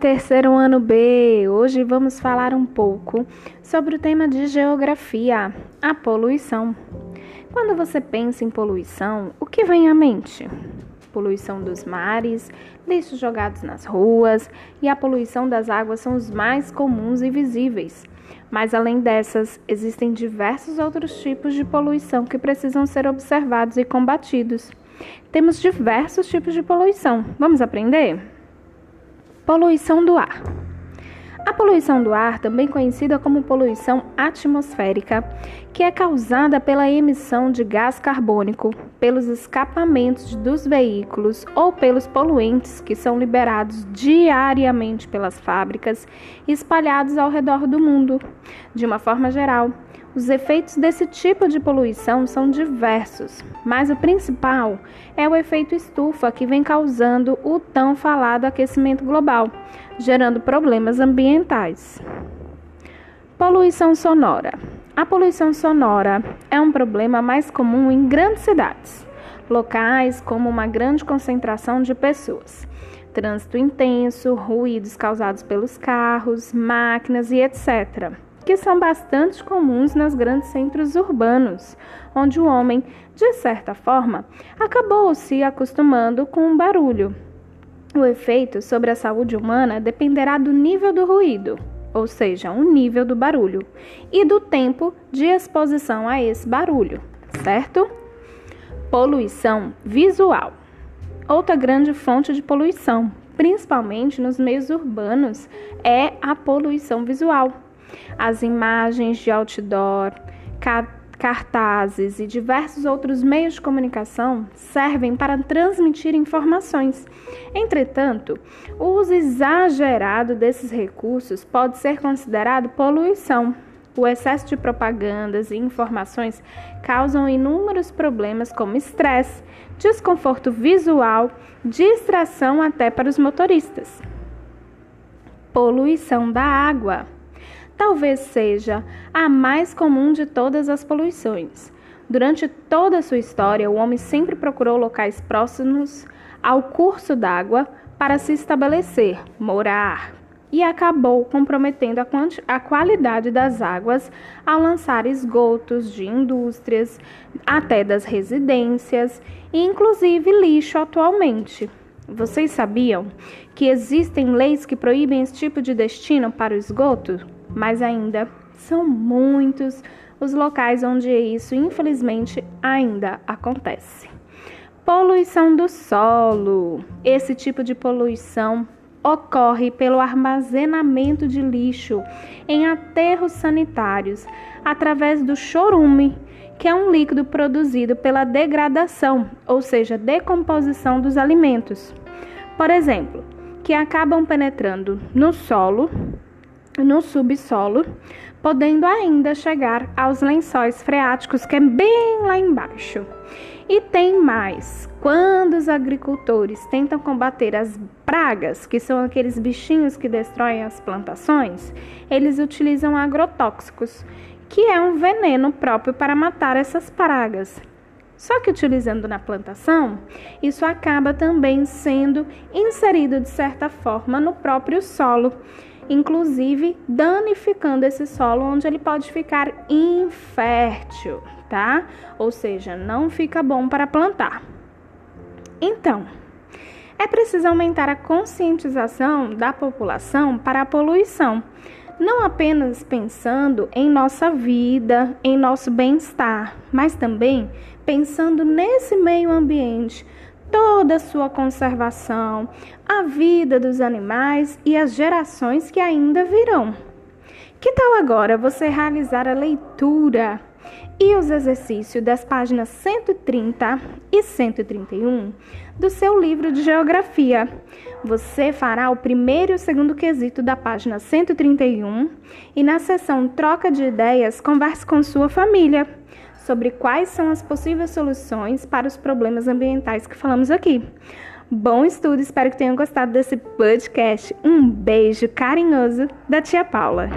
terceiro ano B. Hoje vamos falar um pouco sobre o tema de geografia, a poluição. Quando você pensa em poluição, o que vem à mente? Poluição dos mares, lixos jogados nas ruas e a poluição das águas são os mais comuns e visíveis. Mas além dessas, existem diversos outros tipos de poluição que precisam ser observados e combatidos. Temos diversos tipos de poluição. Vamos aprender? Poluição do ar. A poluição do ar, também conhecida como poluição atmosférica, que é causada pela emissão de gás carbônico, pelos escapamentos dos veículos ou pelos poluentes que são liberados diariamente pelas fábricas espalhados ao redor do mundo. De uma forma geral, os efeitos desse tipo de poluição são diversos, mas o principal é o efeito estufa que vem causando o tão falado aquecimento global, gerando problemas ambientais. Poluição sonora. A poluição sonora é um problema mais comum em grandes cidades, locais como uma grande concentração de pessoas. Trânsito intenso, ruídos causados pelos carros, máquinas e etc que são bastante comuns nos grandes centros urbanos, onde o homem, de certa forma, acabou se acostumando com o barulho. O efeito sobre a saúde humana dependerá do nível do ruído, ou seja, o nível do barulho, e do tempo de exposição a esse barulho, certo? Poluição visual. Outra grande fonte de poluição, principalmente nos meios urbanos, é a poluição visual. As imagens de outdoor, cartazes e diversos outros meios de comunicação servem para transmitir informações. Entretanto, o uso exagerado desses recursos pode ser considerado poluição. O excesso de propagandas e informações causam inúmeros problemas como estresse, desconforto visual, distração até para os motoristas. Poluição da água talvez seja a mais comum de todas as poluições. Durante toda a sua história, o homem sempre procurou locais próximos ao curso d'água para se estabelecer, morar, e acabou comprometendo a, a, qualidade das águas ao lançar esgotos de indústrias, até das residências, e inclusive lixo atualmente. Vocês sabiam que existem leis que proíbem esse tipo de destino para o esgoto? Mas ainda são muitos os locais onde isso, infelizmente, ainda acontece. Poluição do solo. Esse tipo de poluição ocorre pelo armazenamento de lixo em aterros sanitários através do chorume, que é um líquido produzido pela degradação, ou seja, decomposição dos alimentos. Por exemplo, que acabam penetrando no solo no subsolo, podendo ainda chegar aos lençóis freáticos, que é bem lá embaixo. E tem mais: quando os agricultores tentam combater as pragas, que são aqueles bichinhos que destroem as plantações, eles utilizam agrotóxicos, que é um veneno próprio para matar essas pragas. Só que utilizando na plantação, isso acaba também sendo inserido de certa forma no próprio solo inclusive danificando esse solo onde ele pode ficar infértil, tá? Ou seja, não fica bom para plantar. Então, é preciso aumentar a conscientização da população para a poluição, não apenas pensando em nossa vida, em nosso bem-estar, mas também pensando nesse meio ambiente toda a sua conservação, a vida dos animais e as gerações que ainda virão. Que tal agora você realizar a leitura e os exercícios das páginas 130 e 131 do seu livro de geografia? Você fará o primeiro e o segundo quesito da página 131 e na sessão Troca de Ideias converse com sua família sobre quais são as possíveis soluções para os problemas ambientais que falamos aqui. Bom estudo, espero que tenham gostado desse podcast. Um beijo carinhoso da tia Paula.